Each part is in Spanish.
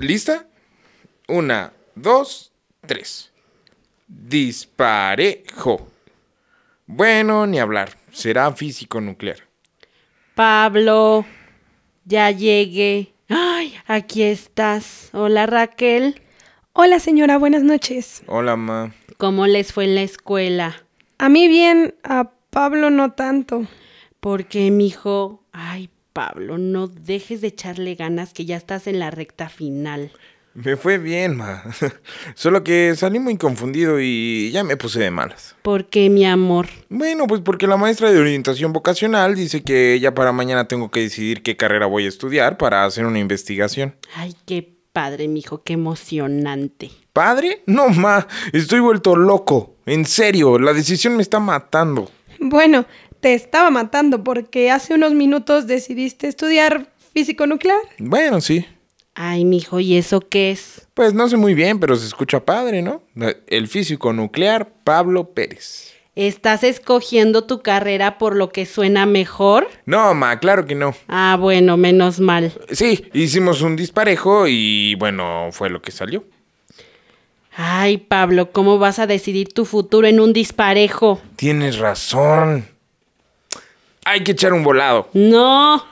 ¿Lista? Una, dos, tres. Disparejo. Bueno, ni hablar. Será físico nuclear. Pablo, ya llegué. Ay, aquí estás. Hola Raquel. Hola señora, buenas noches. Hola, ma. ¿Cómo les fue en la escuela? A mí bien, a Pablo no tanto. Porque, mijo, ay, Pablo, no dejes de echarle ganas que ya estás en la recta final. Me fue bien, ma. Solo que salí muy confundido y ya me puse de malas. ¿Por qué, mi amor? Bueno, pues porque la maestra de orientación vocacional dice que ya para mañana tengo que decidir qué carrera voy a estudiar para hacer una investigación. Ay, qué padre, mijo, qué emocionante. ¿Padre? No, ma. Estoy vuelto loco. En serio, la decisión me está matando. Bueno, te estaba matando porque hace unos minutos decidiste estudiar físico nuclear. Bueno, sí. Ay, mijo, ¿y eso qué es? Pues no sé muy bien, pero se escucha padre, ¿no? El físico nuclear Pablo Pérez. ¿Estás escogiendo tu carrera por lo que suena mejor? No, ma, claro que no. Ah, bueno, menos mal. Sí, hicimos un disparejo y bueno, fue lo que salió. Ay, Pablo, ¿cómo vas a decidir tu futuro en un disparejo? Tienes razón. Hay que echar un volado. No,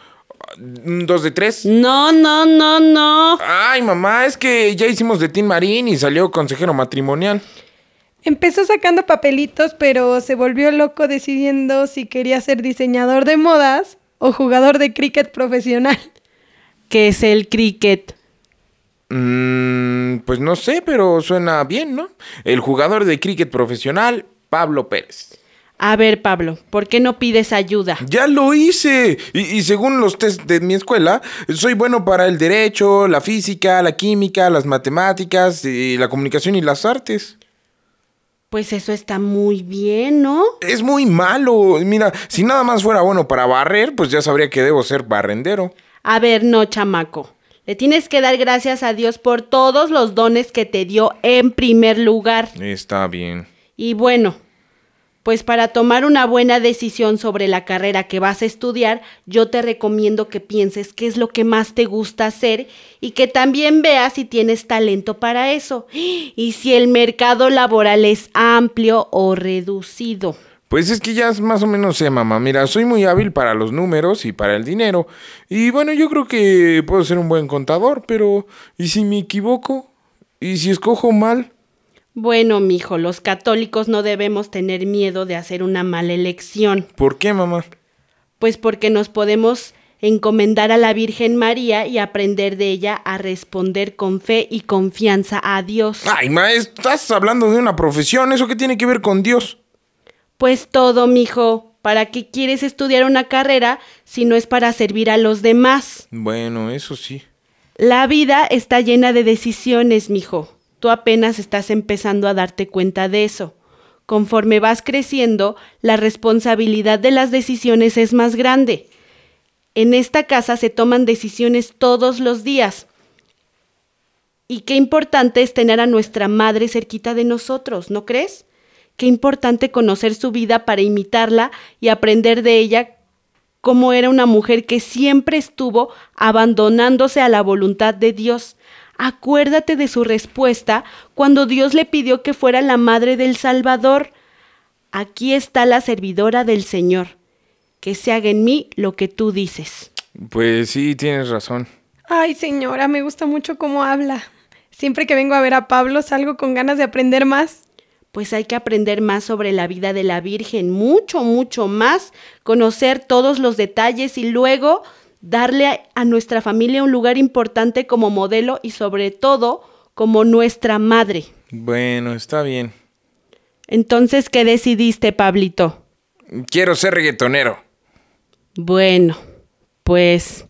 ¿Un ¿Dos de tres? no, no, no, no. Ay, mamá, es que ya hicimos de Tim Marín y salió consejero matrimonial. Empezó sacando papelitos, pero se volvió loco decidiendo si quería ser diseñador de modas o jugador de cricket profesional. ¿Qué es el cricket? Mm, pues no sé, pero suena bien, ¿no? El jugador de cricket profesional, Pablo Pérez. A ver, Pablo, ¿por qué no pides ayuda? Ya lo hice. Y, y según los test de mi escuela, soy bueno para el derecho, la física, la química, las matemáticas, y la comunicación y las artes. Pues eso está muy bien, ¿no? Es muy malo. Mira, si nada más fuera bueno para barrer, pues ya sabría que debo ser barrendero. A ver, no, chamaco. Le tienes que dar gracias a Dios por todos los dones que te dio en primer lugar. Está bien. Y bueno, pues para tomar una buena decisión sobre la carrera que vas a estudiar, yo te recomiendo que pienses qué es lo que más te gusta hacer y que también veas si tienes talento para eso y si el mercado laboral es amplio o reducido. Pues es que ya más o menos sé, mamá. Mira, soy muy hábil para los números y para el dinero. Y bueno, yo creo que puedo ser un buen contador, pero ¿y si me equivoco? ¿Y si escojo mal? Bueno, mijo, los católicos no debemos tener miedo de hacer una mala elección, ¿Por qué, mamá? pues porque nos podemos encomendar a la Virgen María y aprender de ella a responder con fe y confianza a Dios. Ay, ma, estás hablando de una profesión. ¿Eso qué tiene que ver con Dios? Pues todo, mijo. ¿Para qué quieres estudiar una carrera si no es para servir a los demás? Bueno, eso sí. La vida está llena de decisiones, mijo. Tú apenas estás empezando a darte cuenta de eso. Conforme vas creciendo, la responsabilidad de las decisiones es más grande. En esta casa se toman decisiones todos los días. Y qué importante es tener a nuestra madre cerquita de nosotros, ¿no crees? Qué importante conocer su vida para imitarla y aprender de ella cómo era una mujer que siempre estuvo abandonándose a la voluntad de Dios. Acuérdate de su respuesta cuando Dios le pidió que fuera la madre del Salvador. Aquí está la servidora del Señor. Que se haga en mí lo que tú dices. Pues sí, tienes razón. Ay, señora, me gusta mucho cómo habla. Siempre que vengo a ver a Pablo salgo con ganas de aprender más. Pues hay que aprender más sobre la vida de la Virgen, mucho, mucho más, conocer todos los detalles y luego darle a nuestra familia un lugar importante como modelo y sobre todo como nuestra madre. Bueno, está bien. Entonces, ¿qué decidiste, Pablito? Quiero ser reggaetonero. Bueno, pues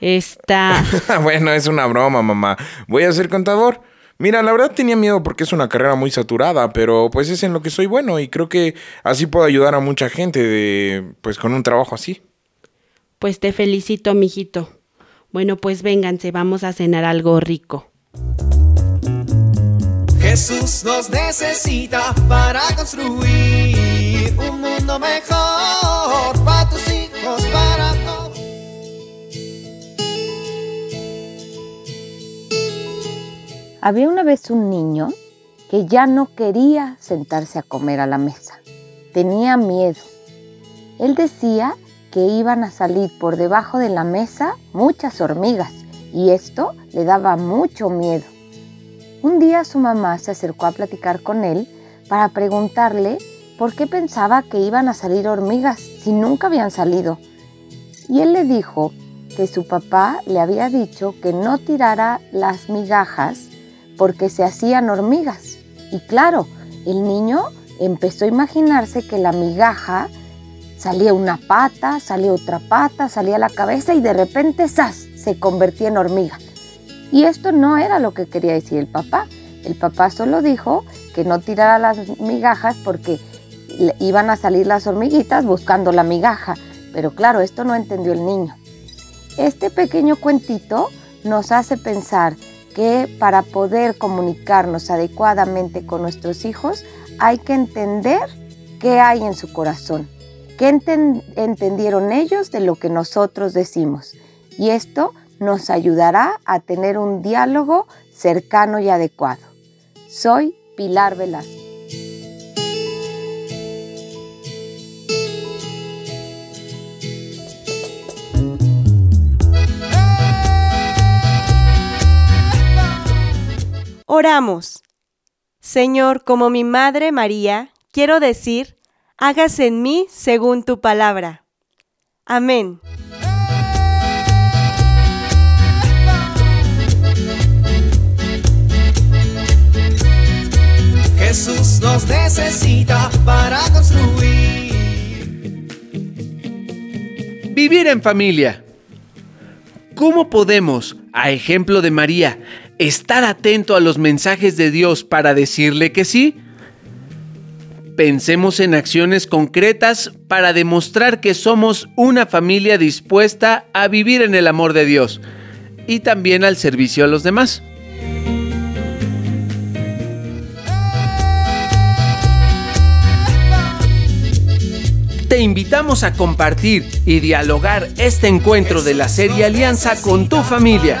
está... bueno, es una broma, mamá. Voy a ser contador. Mira, la verdad tenía miedo porque es una carrera muy saturada, pero pues es en lo que soy bueno y creo que así puedo ayudar a mucha gente de pues con un trabajo así. Pues te felicito, mijito. Bueno, pues vénganse, vamos a cenar algo rico. Jesús nos necesita para construir un mundo mejor para tus hijos, para todos. Había una vez un niño que ya no quería sentarse a comer a la mesa. Tenía miedo. Él decía que iban a salir por debajo de la mesa muchas hormigas y esto le daba mucho miedo. Un día su mamá se acercó a platicar con él para preguntarle por qué pensaba que iban a salir hormigas si nunca habían salido. Y él le dijo que su papá le había dicho que no tirara las migajas porque se hacían hormigas. Y claro, el niño empezó a imaginarse que la migaja salía una pata, salía otra pata, salía la cabeza y de repente ¡zas! se convertía en hormiga. Y esto no era lo que quería decir el papá. El papá solo dijo que no tirara las migajas porque iban a salir las hormiguitas buscando la migaja. Pero claro, esto no entendió el niño. Este pequeño cuentito nos hace pensar que para poder comunicarnos adecuadamente con nuestros hijos hay que entender qué hay en su corazón, qué entendieron ellos de lo que nosotros decimos. Y esto nos ayudará a tener un diálogo cercano y adecuado. Soy Pilar Velasco. Oramos. Señor, como mi Madre María, quiero decir, hágase en mí según tu palabra. Amén. Jesús nos necesita para construir. Vivir en familia. ¿Cómo podemos, a ejemplo de María, estar atento a los mensajes de Dios para decirle que sí? Pensemos en acciones concretas para demostrar que somos una familia dispuesta a vivir en el amor de Dios y también al servicio a los demás. Te invitamos a compartir y dialogar este encuentro de la serie Alianza con tu familia.